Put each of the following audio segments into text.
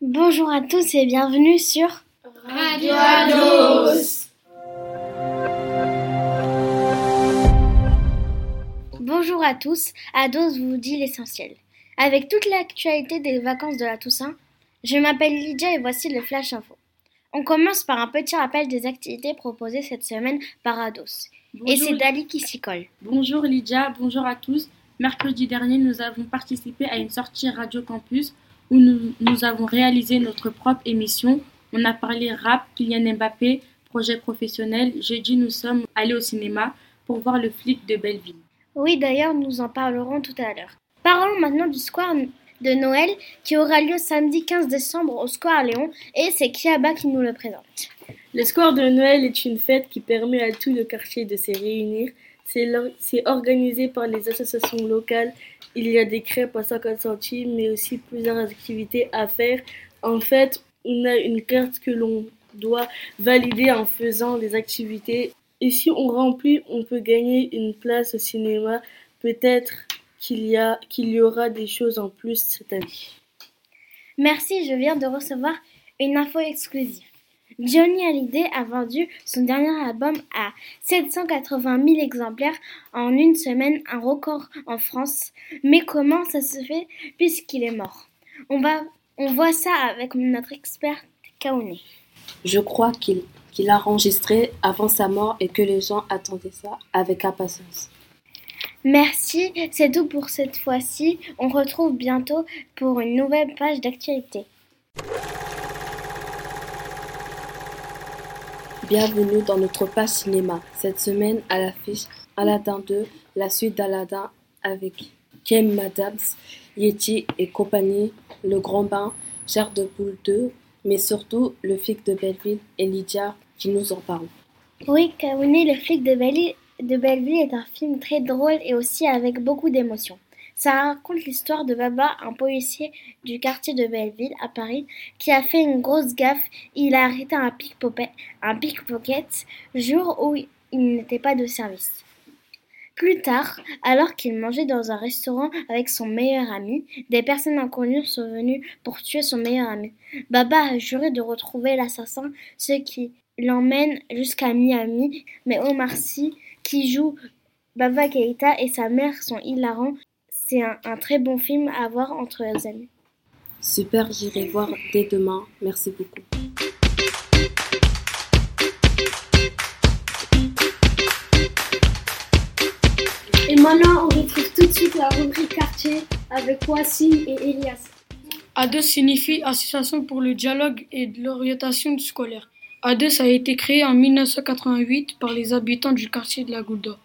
Bonjour à tous et bienvenue sur Radio Ados. Bonjour à tous, Ados vous dit l'essentiel. Avec toute l'actualité des vacances de la Toussaint, je m'appelle Lydia et voici le Flash Info. On commence par un petit rappel des activités proposées cette semaine par Ados. Et c'est Dali qui s'y colle. Bonjour Lydia, bonjour à tous. Mercredi dernier, nous avons participé à une sortie Radio Campus où nous, nous avons réalisé notre propre émission. On a parlé rap, Kylian Mbappé, projet professionnel. Jeudi, nous sommes allés au cinéma pour voir le flic de Belleville. Oui, d'ailleurs, nous en parlerons tout à l'heure. Parlons maintenant du square de Noël qui aura lieu samedi 15 décembre au Square Léon et c'est Kiaba qui nous le présente. Le Square de Noël est une fête qui permet à tout le quartier de se réunir. C'est organisé par les associations locales. Il y a des crêpes à 50 centimes, mais aussi plusieurs activités à faire. En fait, on a une carte que l'on doit valider en faisant des activités. Et si on remplit, on peut gagner une place au cinéma. Peut-être qu'il y, qu'il y aura des choses en plus cette année. Merci, je viens de recevoir une info exclusive. Johnny Hallyday a vendu son dernier album à 780 000 exemplaires en une semaine, un record en France. Mais comment ça se fait puisqu'il est mort? On, va, on voit ça avec notre expert Kaoné. Je crois qu'il qu'il a enregistré avant sa mort et que les gens attendaient ça avec impatience. Merci, c'est tout pour cette fois-ci. On retrouve bientôt pour une nouvelle page d'actualité. Bienvenue dans notre page cinéma. Cette semaine, à l'affiche Aladdin 2, la suite d'Aladdin avec Ken Madams, Yeti et compagnie, Le Grand Bain, Cher de Poule 2, mais surtout Le flic de Belleville et Lydia qui nous en parlent. Oui, Kaouni, Le flic de Belleville, de Belleville est un film très drôle et aussi avec beaucoup d'émotions. Ça raconte l'histoire de Baba, un policier du quartier de Belleville à Paris, qui a fait une grosse gaffe. Il a arrêté un pickpocket, un pickpocket jour où il n'était pas de service. Plus tard, alors qu'il mangeait dans un restaurant avec son meilleur ami, des personnes inconnues sont venues pour tuer son meilleur ami. Baba a juré de retrouver l'assassin, ce qui l'emmène jusqu'à Miami, mais Omar Sy, qui joue Baba Keïta et sa mère sont hilarants. C'est un, un très bon film à voir entre les amis. Super, j'irai voir dès demain. Merci beaucoup. Et maintenant, on retrouve tout de suite la rubrique quartier avec Wassim et Elias. ADES signifie Association pour le dialogue et l'orientation scolaire. ADES a été créée en 1988 par les habitants du quartier de la Goulda.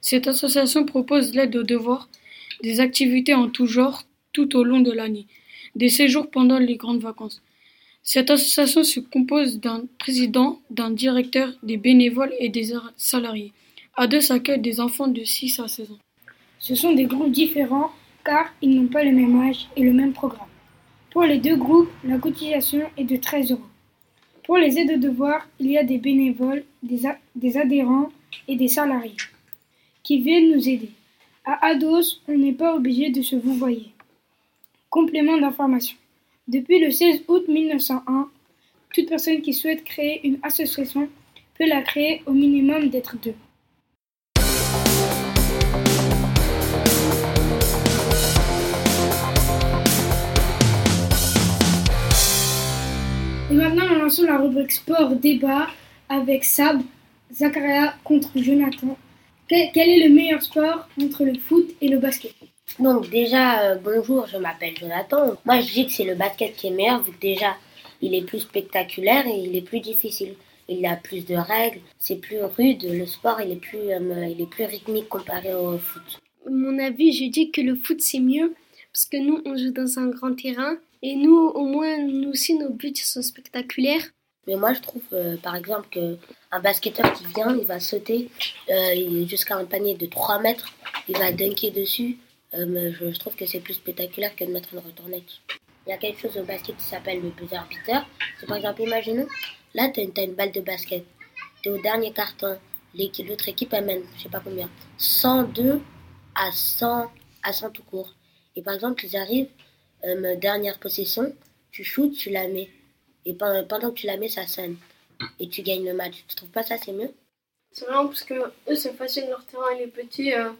Cette association propose l'aide aux devoirs, des activités en tout genre tout au long de l'année, des séjours pendant les grandes vacances. Cette association se compose d'un président, d'un directeur, des bénévoles et des salariés. ADES accueille des enfants de 6 à 16 ans. Ce sont des groupes différents car ils n'ont pas le même âge et le même programme. Pour les deux groupes, la cotisation est de 13 euros. Pour les aides de devoirs, il y a des bénévoles, des, des adhérents et des salariés qui viennent nous aider. À Ados, on n'est pas obligé de se vouvoyer. Complément d'information. Depuis le 16 août 1901, toute personne qui souhaite créer une association peut la créer au minimum d'être deux. Et maintenant, nous lançons la rubrique sport débat avec Sab, Zakaria contre Jonathan. Quel, est le meilleur sport entre le foot et le basket Donc déjà, euh, bonjour, je m'appelle Jonathan. Moi, je dis que c'est le basket qui est meilleur, vu que déjà, il est plus spectaculaire et il est plus difficile. Il a plus de règles, c'est plus rude. Le sport, il est plus, euh, il est plus rythmique comparé au foot. mon avis, je dis que le foot c'est mieux parce que nous on joue dans un grand terrain et nous au moins nous aussi nos buts sont spectaculaires. Mais moi, je trouve, euh, par exemple, que un basketteur qui vient, il va sauter euh, jusqu'à un panier de 3 mètres, il va dunker dessus. Euh, je, trouve que c'est plus spectaculaire que de mettre une retournette. Il y a quelque chose au basket qui s'appelle le buzzer beater. C'est par exemple, imaginons, là, tu as, une balle de basket. Tu es au dernier carton. L'autre équipe, elle mène, je sais pas combien, 102 à 100, à 100 tout court. Et par exemple, ils arrivent, dernière possession, tu shootes, tu la mets. Et pendant, pendant que tu la mets, ça sonne. Et tu gagnes le match. Tu trouves pas ça, c'est mieux? C'est vraiment parce que eux, c'est facile, leur terrain, il est petit. euh,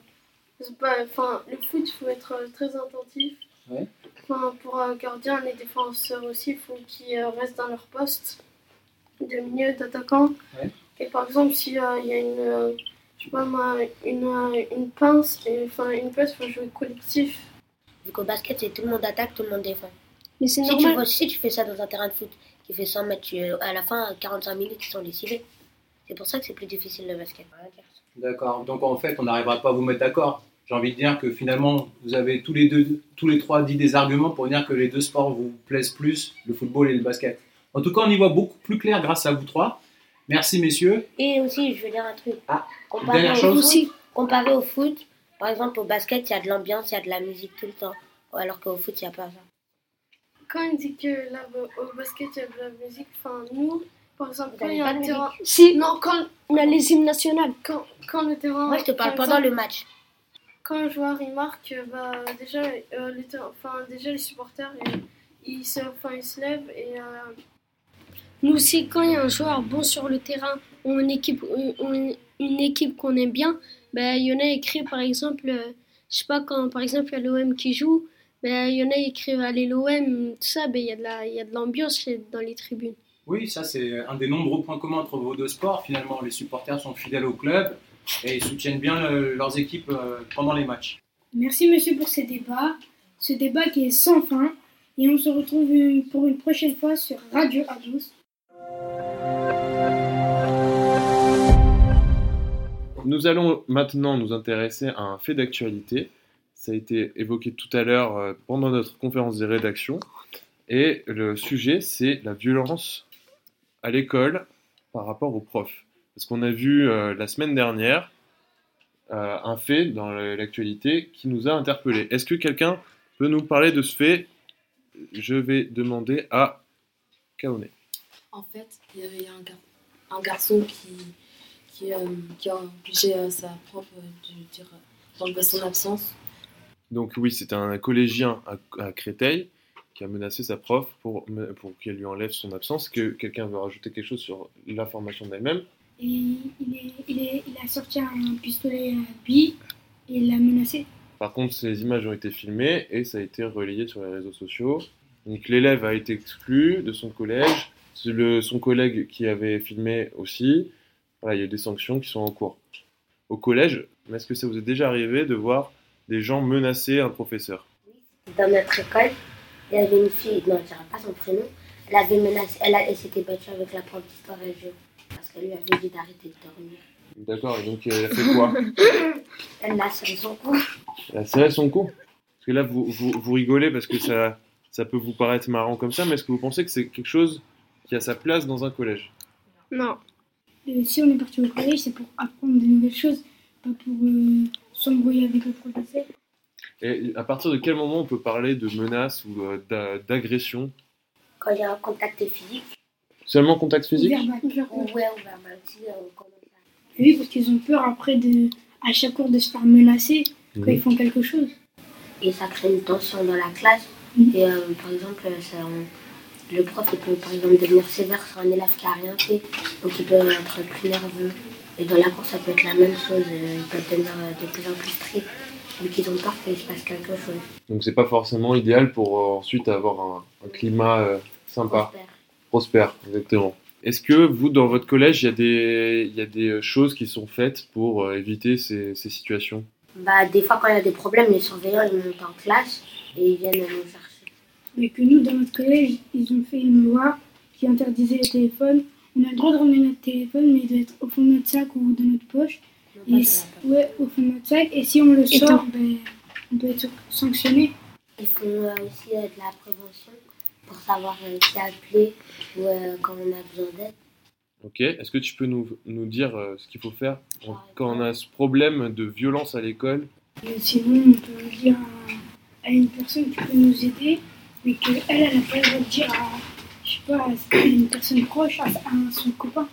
enfin, le foot, il faut être euh, très attentif. Ouais. Enfin, pour un gardien, les défenseurs aussi, il faut qu'ils euh, restent dans leur poste de milieu, d'attaquant. Ouais. Et par exemple, s'il y a une, euh, je sais pas moi, une, euh, une pince, et, enfin, une pince, il faut jouer collectif. Vu qu'au basket, c'est tout le monde attaque, tout le monde défend. Mais c'est Si tu, normal. vois- si tu fais ça dans un terrain de foot qui fait 100 mètres, tu- à la fin, 45 minutes, ils sont décidés. C'est pour ça que c'est plus difficile le basket. D'accord. Donc en fait, on n'arrivera pas à vous mettre d'accord. J'ai envie de dire que finalement, vous avez tous les deux, tous les trois dit des arguments pour dire que les deux sports vous plaisent plus, le football et le basket. En tout cas, on y voit beaucoup plus clair grâce à vous trois. Merci messieurs. Et aussi, je veux dire un truc. Ah, comparé, dernière chose. foot, comparé au foot, par exemple, au basket, il y a de l'ambiance, il y a de la musique tout le temps. Alors qu'au foot, il n'y a pas ça. Quand on dit que là, au basket, il y a de la musique, enfin, nous, par exemple, quand il y a un terrain. Si, Non, quand, on a les hymnes nationales. quand, quand le terrain. Moi, je te parle par pendant exemple, le match. Quand un joueur il marque, bah, déjà, euh, les, enfin, déjà les supporters ils, se, enfin, ils se lèvent et. euh, Nous aussi, quand il y a un joueur bon sur le terrain ou une équipe, une équipe qu'on aime bien, ben, il y en a écrit par exemple, euh, je sais pas, quand par exemple il y a l'OM qui joue, ben, il y en a écrivent allez l'OM, tout ça, ben, il y a de l'ambiance dans les tribunes. Oui, ça c'est un des nombreux points communs entre vos deux sports. Finalement, les supporters sont fidèles au club et ils soutiennent bien euh, leurs équipes euh, pendant les matchs. Merci monsieur pour ce débat, ce débat qui est sans fin. Et on se retrouve pour une prochaine fois sur Radio Ados. Nous allons maintenant nous intéresser à un fait d'actualité. Ça a été évoqué tout à l'heure euh, pendant notre conférence des rédactions. Et le sujet, c'est la violence à l'école par rapport aux profs. Parce qu'on a vu euh, la semaine dernière euh, un fait dans l'actualité qui nous a interpellés. Est-ce que quelqu'un peut nous parler de ce fait? Je vais demander à Kaone. En fait, il y a, il y a un, un garçon qui, qui, a obligé sa prof de dire d'enlever son absence. Donc oui, c'est un collégien à, à Créteil qui a menacé sa prof pour, pour qu'elle lui enlève son absence. Que quelqu'un veut rajouter quelque chose sur la formation d'elle-même Et il, est, il, est, il a sorti un pistolet à billes et il l'a menacé. Par contre, ces images ont été filmées et ça a été relayé sur les réseaux sociaux. Donc l'élève a été exclu de son collège, C'est le, son collègue qui avait filmé aussi. Voilà, il y a des sanctions qui sont en cours. Au collège, mais est-ce que ça vous est déjà arrivé de voir des gens menacer un professeur Dans notre école, il y avait une fille, non, je ne pas son prénom, elle avait menacé, elle, a- elle s'était battue avec la prof d'histoire et géo. Parce qu'elle lui avait dit d'arrêter de dormir. D'accord, et donc elle a fait quoi? Elle l'a serré son cou. Elle a serré son cou? Parce que là, vous, vous, vous rigolez parce que ça, ça peut vous paraître marrant comme ça, mais est-ce que vous pensez que c'est quelque chose qui a sa place dans un collège? Non. Euh, si on est parti au collège, c'est pour apprendre de nouvelles choses, pas pour euh, s'embrouiller avec le professeur. Et à partir de quel moment on peut parler de menaces ou euh, d'a- d'agression? Quand il y a un contact physique, Seulement contact physique? Verbal. ouais, euh, on Oui, parce qu'ils ont peur après de, à chaque cours de se faire menacer quand Mhm. ils font quelque chose. et ça crée une tension dans la classe. Mhm. Et euh, par exemple, ça, on- le prof il peut par exemple devenir sévère sur un élève qui a rien fait, donc il peut être plus nerveux. Et dans la cour, ça peut être la même chose, euh, ils peuvent devenir euh, de plus en plus stricts, vu qu'ils ont peur qu'il se passe quelque chose. Donc c'est pas forcément idéal pour euh, ensuite avoir un, un climat euh, sympa, Prospère. prospère, exactement. Est-ce que vous, dans votre collège, il y, a des- il y a des choses qui sont faites pour euh, éviter ces, ces situations? Bah, des fois, quand il y a des problèmes, les surveillants ils montent en classe et ils viennent nous chercher. Mais que nous, dans notre collège, ils ont fait une loi qui interdisait les téléphones. On a le droit de ramener notre téléphone, mais il doit être au fond de notre sac ou dans notre poche. Et si- ouais, au fond de notre sac. Et si on le Et sort, ben, on peut être sanctionné. Ils font euh, aussi euh, de la prévention pour savoir euh, qui appeler ou euh, quand on a besoin d'aide. Ok, est-ce que tu peux nous, nous dire euh, ce qu'il faut faire en- quand on a ce problème de violence à l'école? Sinon, on peut dire à, à une personne qui peut nous aider, mais qu'elle, elle n'a pas le droit de dire à, pas, à une personne proche, à, son copain?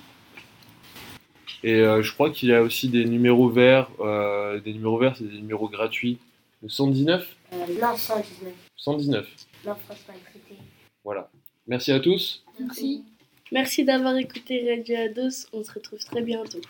Et euh, je crois qu'il y a aussi des numéros verts. euh, des numéros verts, c'est des numéros gratuits. Le 119 Euh, non, 119. 119. Non, France maltraitée. Voilà. Merci à tous. Merci. Merci d'avoir écouté Radio Ados. On se retrouve très bientôt.